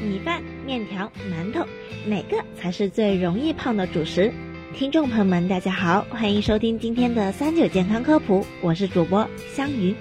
米饭、面条、馒头，哪个才是最容易胖的主食？听众朋友们，大家好，欢迎收听今天的三九健康科普，我是主播香云。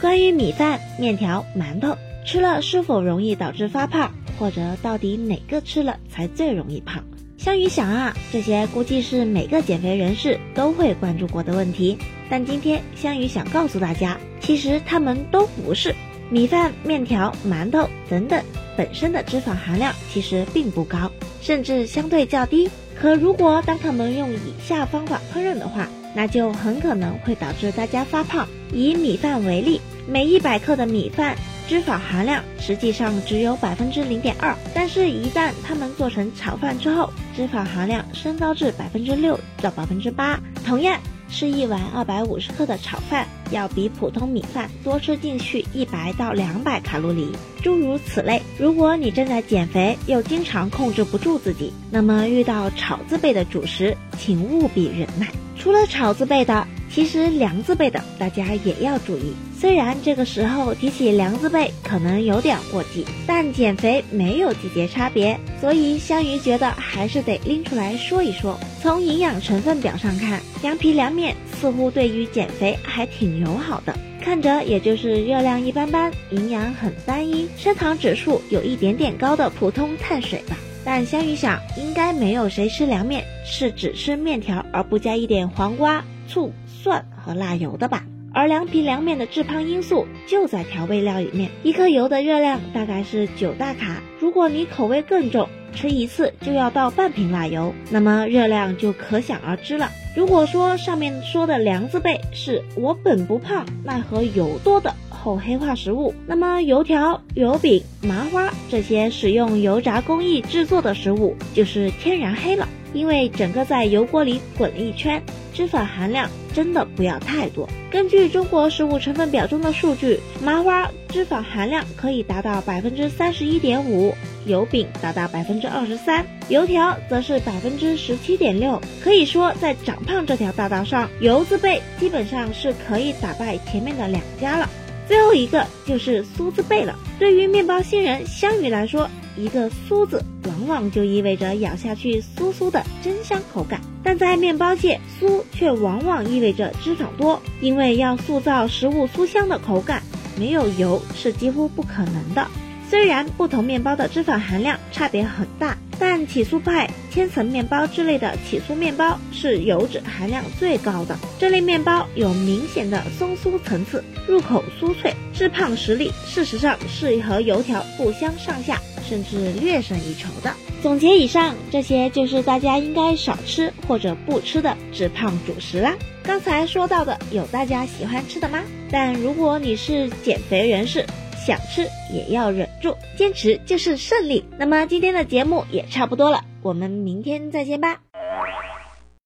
关于米饭、面条、馒头吃了是否容易导致发胖，或者到底哪个吃了才最容易胖？香云想啊，这些估计是每个减肥人士都会关注过的问题。但今天香云想告诉大家，其实他们都不是。米饭、面条、馒头等等本身的脂肪含量其实并不高，甚至相对较低。可如果当他们用以下方法烹饪的话，那就很可能会导致大家发胖。以米饭为例，每一百克的米饭脂肪含量实际上只有百分之零点二，但是，一旦他们做成炒饭之后，脂肪含量升高至百分之六到百分之八。同样。吃一碗二百五十克的炒饭，要比普通米饭多吃进去一百到两百卡路里，诸如此类。如果你正在减肥，又经常控制不住自己，那么遇到炒字辈的主食，请务必忍耐。除了炒字辈的。其实凉字辈的大家也要注意，虽然这个时候提起凉字辈可能有点过激，但减肥没有季节差别，所以香鱼觉得还是得拎出来说一说。从营养成分表上看，凉皮凉面似乎对于减肥还挺友好的，看着也就是热量一般般，营养很单一，升糖指数有一点点高的普通碳水吧。但香鱼想，应该没有谁吃凉面是只吃面条而不加一点黄瓜、醋。蒜和辣油的吧，而凉皮凉面的致胖因素就在调味料里面。一颗油的热量大概是九大卡，如果你口味更重，吃一次就要倒半瓶辣油，那么热量就可想而知了。如果说上面说的凉字辈是我本不胖，奈何油多的后黑化食物，那么油条、油饼、麻花这些使用油炸工艺制作的食物就是天然黑了。因为整个在油锅里滚了一圈，脂肪含量真的不要太多。根据中国食物成分表中的数据，麻花脂肪含量可以达到百分之三十一点五，油饼达到百分之二十三，油条则是百分之十七点六。可以说，在长胖这条大道上，油字辈基本上是可以打败前面的两家了。最后一个就是酥字辈了。对于面包新人香鱼来说，一个酥字往往就意味着咬下去酥酥的真香口感，但在面包界，酥却往往意味着脂肪多，因为要塑造食物酥香的口感，没有油是几乎不可能的。虽然不同面包的脂肪含量差别很大，但起酥派、千层面包之类的起酥面包是油脂含量最高的。这类面包有明显的松酥层次，入口酥脆，致胖实力事实上是和油条不相上下。甚至略胜一筹的。总结以上，这些就是大家应该少吃或者不吃的致胖主食啦。刚才说到的，有大家喜欢吃的吗？但如果你是减肥人士，想吃也要忍坚持就是胜利。那么今天的节目也差不多了，我们明天再见吧。